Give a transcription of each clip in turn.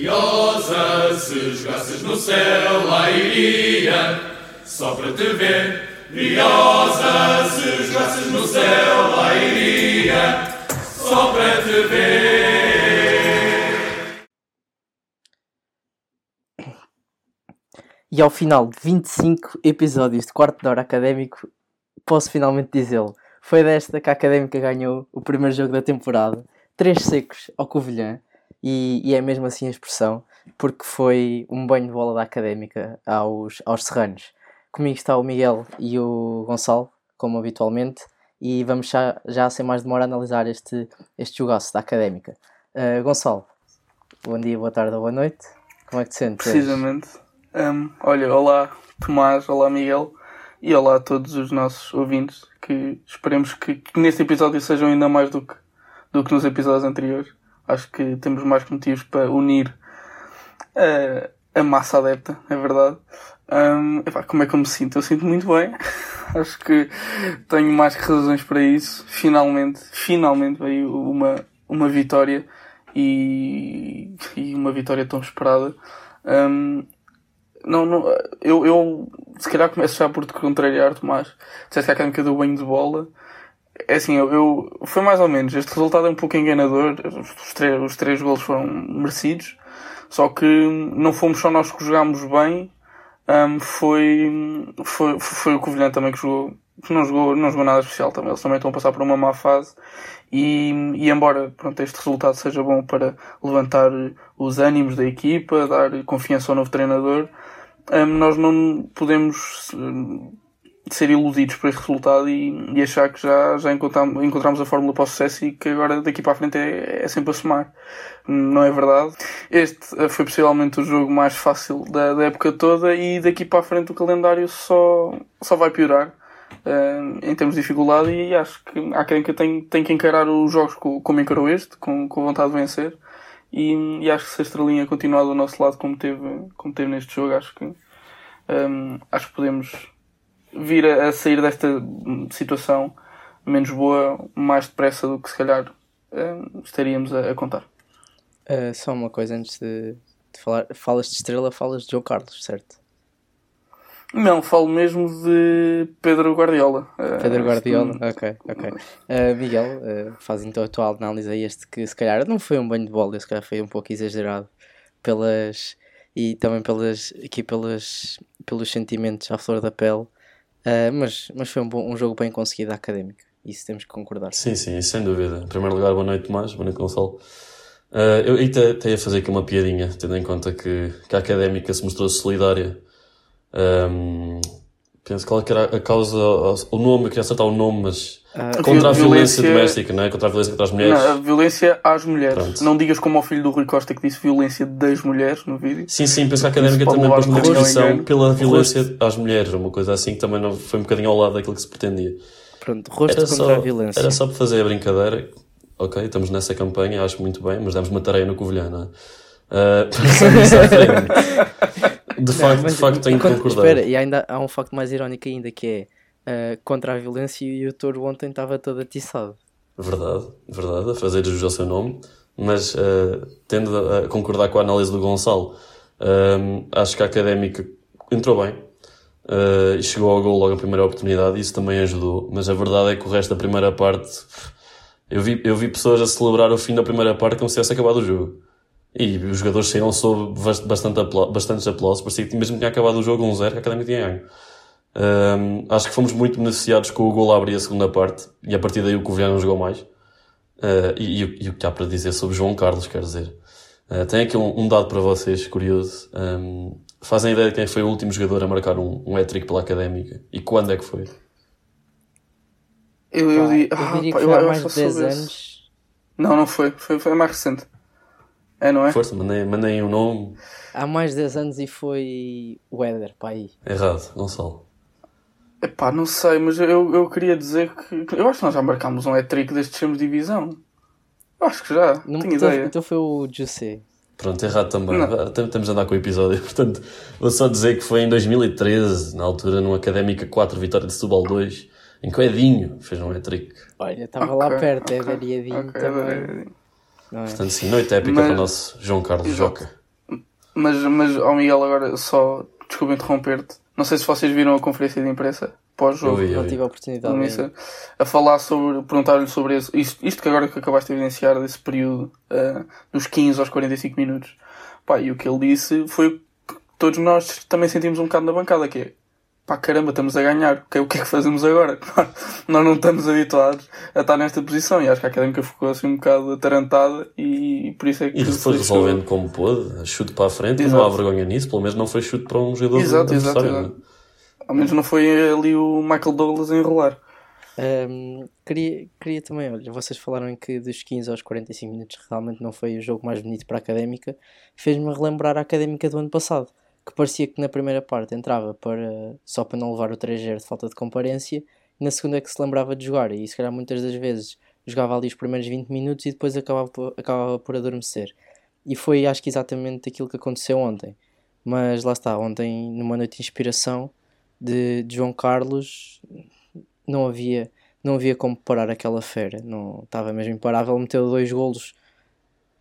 Briosa, se jogasses no céu, lá iria, só para te ver. Briosa, se jogasses no céu, lá iria, só para te ver. E ao final de 25 episódios de quarto de hora académico, posso finalmente dizê-lo. Foi desta que a Académica ganhou o primeiro jogo da temporada, três secos ao Covilhã, e, e é mesmo assim a expressão, porque foi um banho de bola da Académica aos, aos serranos. Comigo está o Miguel e o Gonçalo, como habitualmente, e vamos já, já sem mais demora analisar este, este jogaço da Académica. Uh, Gonçalo, bom dia, boa tarde ou boa noite. Como é que te sentes? Precisamente. Um, olha, olá Tomás, olá Miguel e olá a todos os nossos ouvintes que esperemos que, que neste episódio sejam ainda mais do que, do que nos episódios anteriores. Acho que temos mais motivos para unir uh, a massa adepta, é verdade. Um, epá, como é que eu me sinto? Eu sinto muito bem. Acho que tenho mais que razões para isso. Finalmente, finalmente veio uma, uma vitória e, e uma vitória tão esperada. Um, não, não, eu, eu se calhar começo já por te contrariar, Tomás. Disseste que a académica deu banho de bola. É assim, eu, eu, foi mais ou menos. Este resultado é um pouco enganador. Os três, os três golos foram merecidos. Só que não fomos só nós que jogámos bem. Um, foi, foi, foi o Covilhã também que jogou, que não jogou, não jogou nada especial também. Eles também estão a passar por uma má fase. E, e embora pronto, este resultado seja bom para levantar os ânimos da equipa, dar confiança ao novo treinador, um, nós não podemos um, ser iludidos por este resultado e, e achar que já, já encontramos, encontramos a fórmula para o sucesso e que agora daqui para a frente é, é sempre a somar. Não é verdade. Este uh, foi possivelmente o jogo mais fácil da, da época toda e daqui para a frente o calendário só, só vai piorar. Uh, em termos de dificuldade e acho que a Académica tem, tem que encarar os jogos co- como encarou este, com, com vontade de vencer e, e acho que se a estrelinha continuar do nosso lado como teve, como teve neste jogo, acho que um, acho que podemos vir a, a sair desta hum, situação menos boa mais depressa do que se calhar hum, estaríamos a, a contar. Uh, só uma coisa antes de, de falar. Falas de estrela, falas de João Carlos, certo? Não, falo mesmo de Pedro Guardiola. Uh, Pedro Guardiola, este- ok, ok. Uh, Miguel, uh, faz então a tua análise a este que se calhar não foi um banho de bola, se calhar foi um pouco exagerado pelas e também pelas aqui pelas, pelos sentimentos à flor da pele, Uh, mas, mas foi um, bom, um jogo bem conseguido à académica, isso temos que concordar. Sim, sim, sem dúvida. Em primeiro lugar, boa noite, Tomás, boa noite, Gonçalo. Uh, eu até ia fazer aqui uma piadinha, tendo em conta que, que a académica se mostrou solidária. Um, penso qual é que era a causa, o nome, eu queria acertar o nome, mas Ah, contra a violência, violência- doméstica, não é? Contra a violência contra as mulheres. Não, a violência às mulheres. Pronto. Não digas como ao filho do Rui Costa que disse violência das mulheres no vídeo. Sim, sim, penso que a académica também pôs uma descrição pela violência às mulheres, uma coisa assim que também não foi um bocadinho ao lado daquilo que se pretendia. Pronto, rosto Era contra só, a violência. era só para fazer a brincadeira. Ok, estamos nessa campanha, acho muito bem, mas demos uma tarefa no Covilhã, não é? Uh, à frente. De facto, de facto tenho que concordar. Espera, e ainda há um facto mais irónico ainda que é uh, contra a violência e o touro ontem estava todo atiçado. Verdade, verdade, a fazer jus ao seu nome, mas uh, tendo a concordar com a análise do Gonçalo, um, acho que a académica entrou bem uh, e chegou ao gol logo na primeira oportunidade, e isso também ajudou. Mas a verdade é que o resto da primeira parte, eu vi, eu vi pessoas a celebrar o fim da primeira parte como se tivesse acabado o jogo. E os jogadores saíram sob bast- bastante apla bastantes aplausos, parecia que mesmo que tinha acabado o jogo 1-0, que a académica tinha ganho. Um, acho que fomos muito beneficiados com o gol a abrir a segunda parte e a partir daí o Covilhã não jogou mais. Uh, e, e o- e o que há para dizer sobre João Carlos, quer dizer. Uh, tenho aqui um, um dado para vocês, curioso. Um, fazem ideia de quem foi o último jogador a marcar um, um hat-trick pela Académica? E quando é que foi? Eu, eu, eu ah, diria pá, que eu- foi há eu mais de que 10 soube esse. anos. Não, não foi. Foi, foi mais recente. É, não é? Força, mandei, mandei um nome Há mais de 10 anos e foi o Éder, pá aí. errado, Gonçalo. Epá, não sei, mas eu, eu queria dizer que. Eu acho que nós já marcámos um hat-trick desde que descemos de divisão. Eu acho que já. Não, Tenho então, ideia. então foi o José. Pronto, errado também. Não. Ah, tam- Estamos a andar com o episódio. Portanto, vou só dizer que foi em 2013, na altura, numa Académica 4, vitória de Setúbal 2, em que o Edinho fez um hat-trick. Olha, estava Ok, lá perto, ok, Éder e Edinho ok, também. Éder e Edinho. Não é? Portanto, sim, noite épica Mas- para o nosso João Carlos Exato. Joca. Mas, mas ao Miguel, agora só, desculpa interromper-te. Não sei se vocês viram a conferência de imprensa pós-jogo. Eu vi, eu Não tive a oportunidade. a falar sobre, perguntar-lhe sobre isso, isto, isto que agora que acabaste de evidenciar desse período, ah, dos 15 aos 45 minutos. Pá, e o que ele disse foi o que todos nós também sentimos um bocado na bancada, que é pá, caramba, estamos a ganhar, o que, é- o que é que fazemos agora? nós não estamos habituados a estar nesta posição e acho que a Académica ficou assim um bocado atarantada e por isso é que E deixou- resolvendo como pôde, chute para a frente, e Exato. não há vergonha nisso, pelo menos não foi chute para um jogador Exato, exato, adversário, exato. Ao menos não foi ali o Michael Douglas a enrolar. Ahm, queria, queria também, olha, vocês falaram que dos 15 aos 45 minutos realmente não foi o jogo mais bonito para a Académica, fez-me relembrar a Académica do ano passado, que parecia que na primeira parte entrava para, só para não levar o 3-0 de falta de comparência, e na segunda é que se lembrava de jogar, e se calhar muitas das vezes jogava ali os primeiros 20 minutos e depois acabava por, acabava por adormecer. E foi acho que exatamente aquilo que aconteceu ontem. Mas lá está, ontem numa noite de inspiração de, de João Carlos não havia, não havia como parar aquela fera, não estava mesmo imparável, meteu dois golos,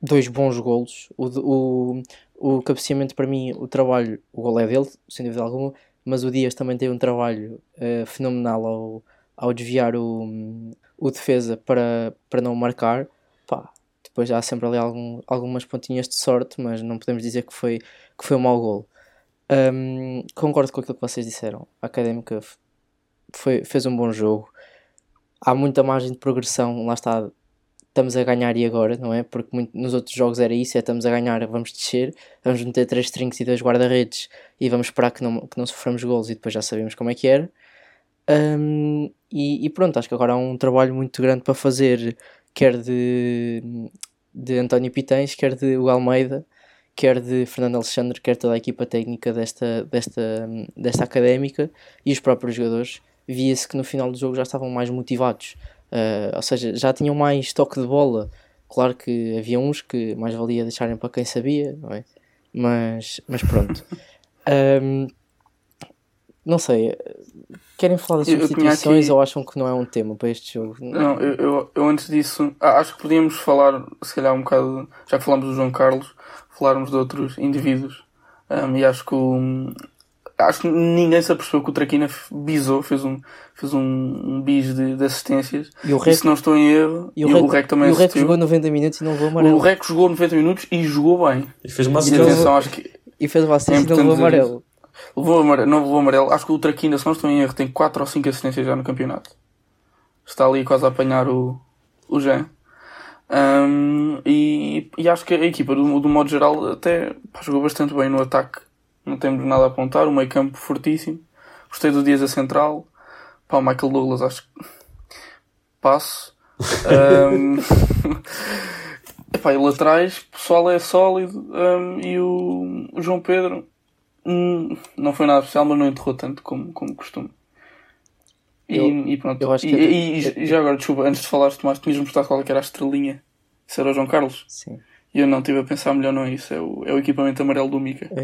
dois bons golos, o, o, o cabeceamento para mim, o trabalho, o gol é dele, sem dúvida alguma, mas o Dias também tem um trabalho eh, fenomenal ao, ao desviar o, o defesa para, para não marcar, pá, depois há sempre ali algum, algumas pontinhas de sorte, mas não podemos dizer que foi, que foi um mau gol. Hum, concordo com aquilo que vocês disseram. A Académica foi, fez um bom jogo. Há muita margem de progressão. Lá está, estamos a ganhar e agora, não é? Porque muito- nos outros jogos era isso: é estamos a ganhar, vamos descer, vamos meter três trinques e dois guarda-redes e vamos esperar que não, que não soframos golos e depois já sabemos como é que era. Hum, e, e pronto, acho que agora há um trabalho muito grande para fazer, quer de, de António Pitães, quer de o Almeida, quer de Fernando Alexandre, quer toda a equipa técnica desta, desta, desta académica e os próprios jogadores. Via-se que no final do jogo já estavam mais motivados, Ah, ou seja, já tinham mais toque de bola. Claro que havia uns que mais valia deixarem para quem sabia, não é? Mas, mas pronto. Ahm, não sei, querem falar das substituições aqui- ou acham que não é um tema para este jogo? Não, eu, eu, eu antes disso, ah, acho que podíamos falar, se calhar, um bocado, já que falámos do João Carlos, falarmos de outros indivíduos. Um, e acho que o, acho que ninguém se apercebeu que o Traquina bisou, fez um, fez um, um bis de, de assistências. E o E Rec, se não estou em erro, e o Rec, também e o Rec jogou 90 minutos e não levou O amarelo. Rec jogou 90 minutos e jogou bem. E fez uma E atenção, acho que E fez o assistência É e não levou amarelo. levou amarelo, não levou amarelo. Acho que o Traquina, se não estou em erro, tem 4 ou 5 assistências já no campeonato. Está ali quase a apanhar o, o Jean. Um, e, e acho que a equipa, do, do modo geral, até pá, jogou bastante bem no ataque. Não temos nada a apontar. O meio campo fortíssimo. Gostei do Dias a central. Pá, o Michael Douglas, acho que passo. Um, epá, e laterais, o pessoal é sólido. um, e o, o João Pedro hum, não foi nada especial, mas não enterrou tanto como, como costuma. E, Eu- e pronto. eu acho e, que e- e já agora, desculpa, antes de falares, Tomás, tinhas mostrado qual é que era a estrelinha. Isso era o João Carlos. Sim. E eu não estive a pensar melhor, não é isso. É o, é o equipamento amarelo do Mika. É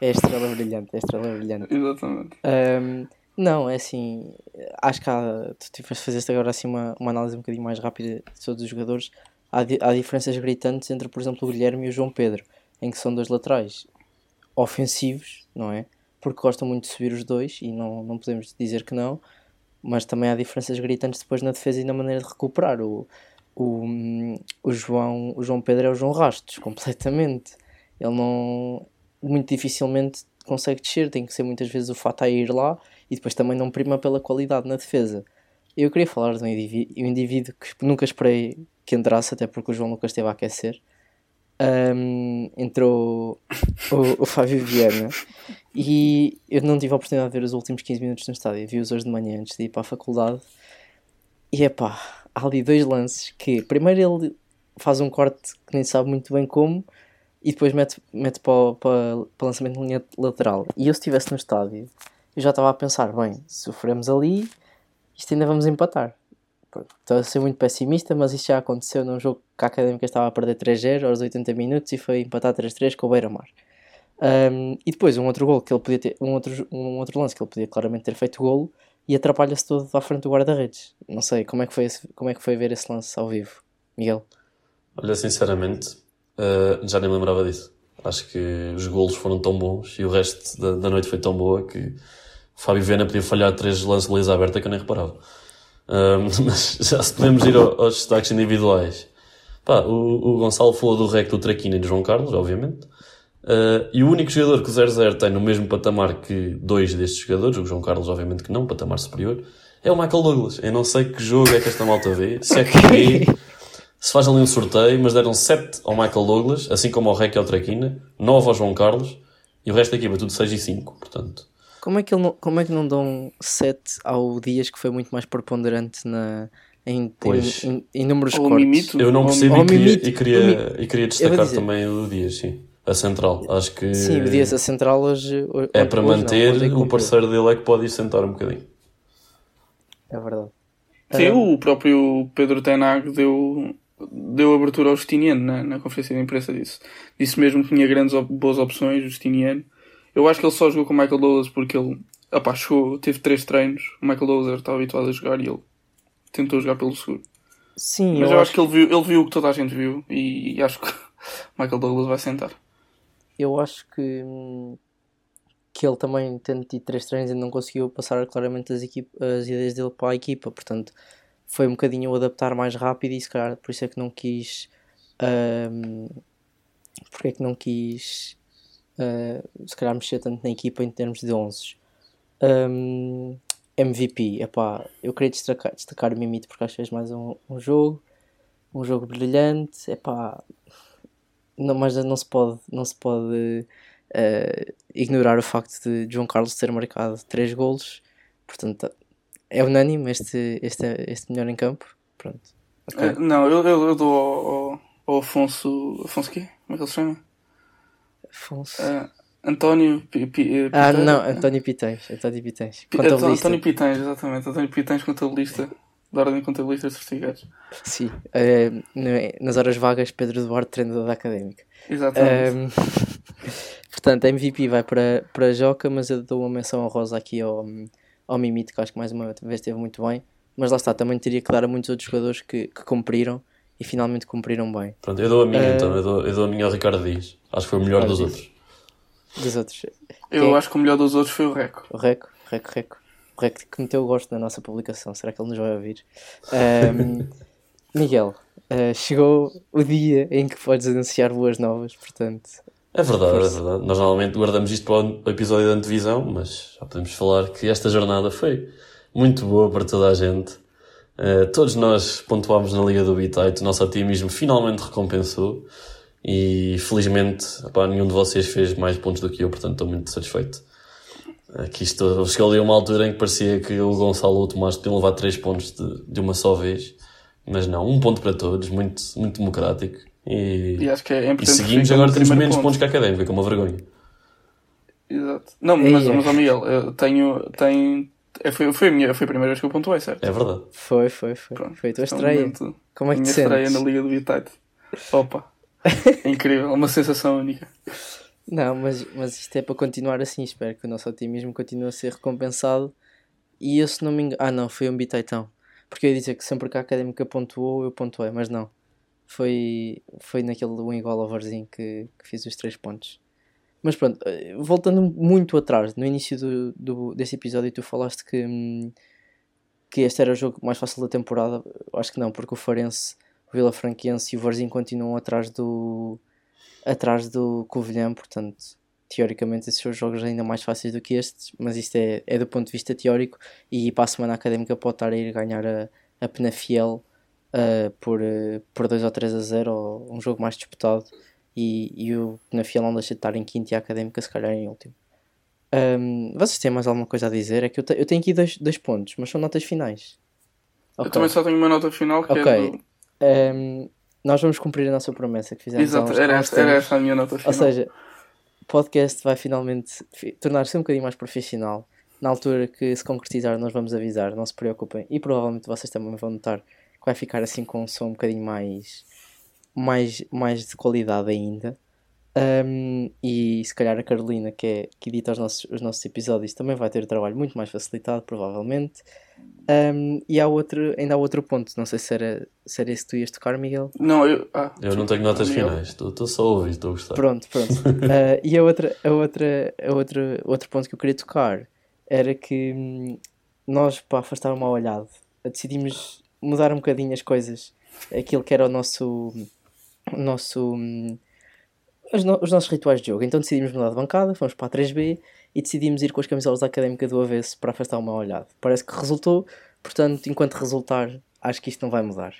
é a estrela brilhante, é a estrela brilhante. Exatamente. Ahm, não, é assim, acho que há, tu tiveste fazeste agora assim uma, uma análise um bocadinho mais rápida de todos os jogadores. Há, di- há diferenças gritantes entre, por exemplo, o Guilherme e o João Pedro, em que são dois laterais ofensivos, não é? Porque gostam muito de subir os dois e não, não podemos dizer que não, mas também há diferenças gritantes depois na defesa e na maneira de recuperar. O, o, o, João, o João Pedro é o João Rastos, completamente. Ele não. Muito dificilmente consegue descer, tem que ser muitas vezes o Fata a ir lá e depois também não prima pela qualidade na defesa. Eu queria falar de um indivíduo, um indivíduo que nunca esperei que entrasse, até porque o João Lucas esteve a aquecer. Ahm, entrou o, o Fábio Viana e eu não tive a oportunidade de ver os últimos 15 minutos no estádio, vi-os hoje de manhã antes de ir para a faculdade. E é pá, há ali dois lances que primeiro ele faz um corte que nem sabe muito bem como e depois mete, mete para, o- para, para o lançamento de linha lateral. E eu se estivesse no estádio, eu já estava a pensar, bem, sofremos ali, isto ainda vamos empatar. Estou a ser muito pessimista, mas isto já aconteceu num jogo que a Académica estava a perder 3-0 aos 80 minutos e foi empatar 3-3 com o Beira-Mar. Um, e depois um outro gol que ele podia ter, um outro, um outro lance que ele podia claramente ter feito golo e atrapalha-se todo à frente do guarda-redes. Não sei, como é, que foi esse- como é que foi ver esse lance ao vivo, Miguel? Olha, sinceramente, eh, já nem me lembrava disso. Acho que os golos foram tão bons e o resto da, da noite foi tão boa que o Fábio Viana podia falhar três lances de lisa aberta que eu nem reparava. Um, mas já se podemos ir ao, aos destaques individuais. Pá, o, o Gonçalo falou do rec do Traquina e do João Carlos, obviamente. Uh, e o único jogador que o 0-0 tem no mesmo patamar que dois destes jogadores, o João Carlos, obviamente que não, patamar superior, é o Michael Douglas. Eu não sei que jogo é que esta malta vê, se é que vê, se faz ali um sorteio, mas deram 7 ao Michael Douglas, assim como ao Rec e ao Traquina, 9 ao João Carlos, e o resto da equipa tudo 6 e 5, portanto. Como é que, ele não, como é que não dão 7 ao Dias que foi muito mais preponderante na, em, em, em, em números cortes? Mimito. Eu não ao e queria, e queria, e queria destacar também o Dias, sim. A central. Acho que Sim, o Dias a central hoje. hoje é para hoje não, manter, ontem o parceiro dele é que pode ir sentar um bocadinho. É verdade. Sim, Ah, o próprio Pedro Tenag deu, deu abertura ao Justiniano na, na conferência de imprensa disso. Disse mesmo que tinha grandes boas opções, o Justiniano. Eu acho que ele só jogou com o Michael Douglas porque ele opá, chegou, teve três treinos. O Michael Douglas estava habituado a jogar e ele tentou jogar pelo seguro. Sim, Mas eu, eu acho que ele viu, ele viu o que toda a gente viu e, acho que o Michael Douglas vai sentar. Eu acho que, hum, que ele também, tendo tido três treinos, ainda não conseguiu passar claramente as, equipe, as ideias dele para a equipa. Portanto, foi um bocadinho o adaptar mais rápido e se calhar por isso é que não quis. hum, porque é que não quis uh, se calhar mexer tanto na equipa em termos de 11 um, MVP, epá, eu queria destacar, destacar o Mimito porque acho que fez mais um, um jogo um jogo brilhante epá, não, mas não se pode não se pode uh, ignorar o facto de João Carlos ter marcado 3 golos portanto é unânime este, este, este melhor em campo pronto ok. Eh, não, eu, eu, eu dou ao, ao- Afonso. Afonso quê? Como é que ele se chama? Afonso. Eh, António Pi- eh, ah não, António Pitães António Pitães contabilista António Pitães, exatamente. António Pitães, contabilista da Ordem de Contabilistas Certificados. Sim, no- nas horas vagas, Pedro Duarte, treinador da académica. Exatamente. Ehm, portanto, MVP vai para, para Joca, mas eu dou uma menção honrosa aqui ao, ao Mimito, que acho que mais uma vez esteve muito bem. Mas lá está, também teria que dar a muitos outros jogadores que, que cumpriram e finalmente cumpriram bem. Pronto, eu dou a minha Eh, então, eu dou, eu dou a minha ao Ricardo Dias. Acho que foi o melhor dos diz. outros. Dos outros, eu quem- acho que o melhor dos outros foi o Reco. o Reco, Reco, Reco. O Reco que meteu o gosto na nossa publicação, será que ele nos vai ouvir? Ehm, Miguel, eh, chegou o dia em que podes anunciar boas novas, portanto, É verdade, Força. é verdade. Nós normalmente guardamos isto para o episódio da antevisão, mas já podemos falar que esta jornada foi muito boa para toda a gente. Eh, todos nós pontuámos na Liga do Bitite, o nosso otimismo finalmente recompensou e felizmente nenhum de vocês fez mais pontos do que eu, portanto estou muito satisfeito. Aqui estou, chegou ali uma altura em que parecia que o Gonçalo ou o Tomás podiam levar três pontos de, de uma só vez, mas não, um ponto para todos, muito, muito democrático. E, E acho que é e importante. seguimos, ficar agora temos menos ponto. pontos que a Académica, que é uma vergonha. Exato. Não, mas, Eia. mas ó Miguel, eu tenho. tenho é, foi, foi, a minha, foi a primeira vez que eu pontuei, certo? É verdade. foi, foi, foi. Pronto, Foi a tua é um estreia. momento- Como é que te minha estreia sentes? na Liga do Bitite. Opa! É incrível, é uma sensação única. Não, mas, mas isto é para continuar assim. Espero que o nosso otimismo continue a ser recompensado. E eu, se não me engano. Ah, não, foi um bitaitão. Porque eu ia dizer que sempre que a académica pontuou, eu pontuei, mas não. Foi, foi naquele um igual overzinho que, que fiz os três pontos. Mas pronto, eh, voltando muito atrás, no início do, do, desse episódio, tu falaste que, hum, que este era o jogo mais fácil da temporada. Acho que não, porque o Farense, o Vila Franquense e o Varzinho continuam atrás do, atrás do Covilhã, portanto, teoricamente esses são jogos ainda mais fáceis do que estes, mas isto é, é do ponto de vista teórico e para a semana académica pode estar a ir ganhar a, a Penafiel uh, por, uh, por 2 ou 3 a 0, ou um jogo mais disputado e, e o Penafiel não deixa de estar em quinto e a académica se calhar em último. Um, vocês têm mais alguma coisa a dizer? É que eu, te- eu tenho aqui dois, dois pontos, mas são notas finais. Eu Ok. também só tenho uma nota final que Ok. é do... Um, nós vamos cumprir a nossa promessa que fizemos Exato, era, esta, era esta a minha nota final. Ou seja, o podcast vai finalmente fi- tornar-se um bocadinho mais profissional. Na altura que se concretizar, nós vamos avisar, não se preocupem. E provavelmente vocês também vão notar que vai ficar assim com um som um bocadinho mais, mais, mais de qualidade ainda. Um, e se calhar a Carolina, que, é, que edita os nossos, os nossos episódios, também vai ter o trabalho muito mais facilitado, provavelmente. Um, e há outro, ainda há outro ponto, não sei se era, se era esse que tu ias tocar, Miguel. Não, eu. Ah, Eu não tenho notas Miguel. finais, estou só a ouvir, estou a gostar. Pronto, pronto. Uh, e a outra, a outra, a outra, outro ponto que eu queria tocar era que hum, nós, para afastar o mal olhado, decidimos mudar um bocadinho as coisas, aquilo que era o nosso, o nosso, hum, no- os nossos rituais de jogo. Então decidimos mudar de bancada, fomos para a 3B e decidimos ir com as camisolas da académica do avesso para afastar o mal olhado. Parece que resultou, portanto, enquanto resultar, acho que isto não vai mudar.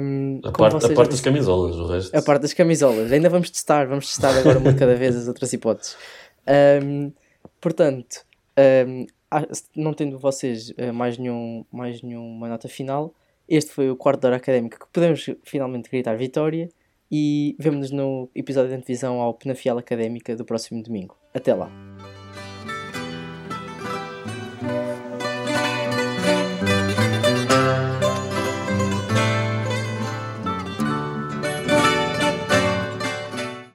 Hum, A parte, a vocês parte já das camisolas, o resto. a parte das camisolas. Ainda vamos testar, vamos testar agora uma de cada vez as outras hipóteses. Ahm, portanto, se- não tendo vocês eh, mais, nenhum, mais nenhuma nota final, este foi o quarto da hora académica que podemos finalmente gritar vitória e vemo-nos no episódio de antevisão ao Penafiel Académica do próximo domingo. Até lá.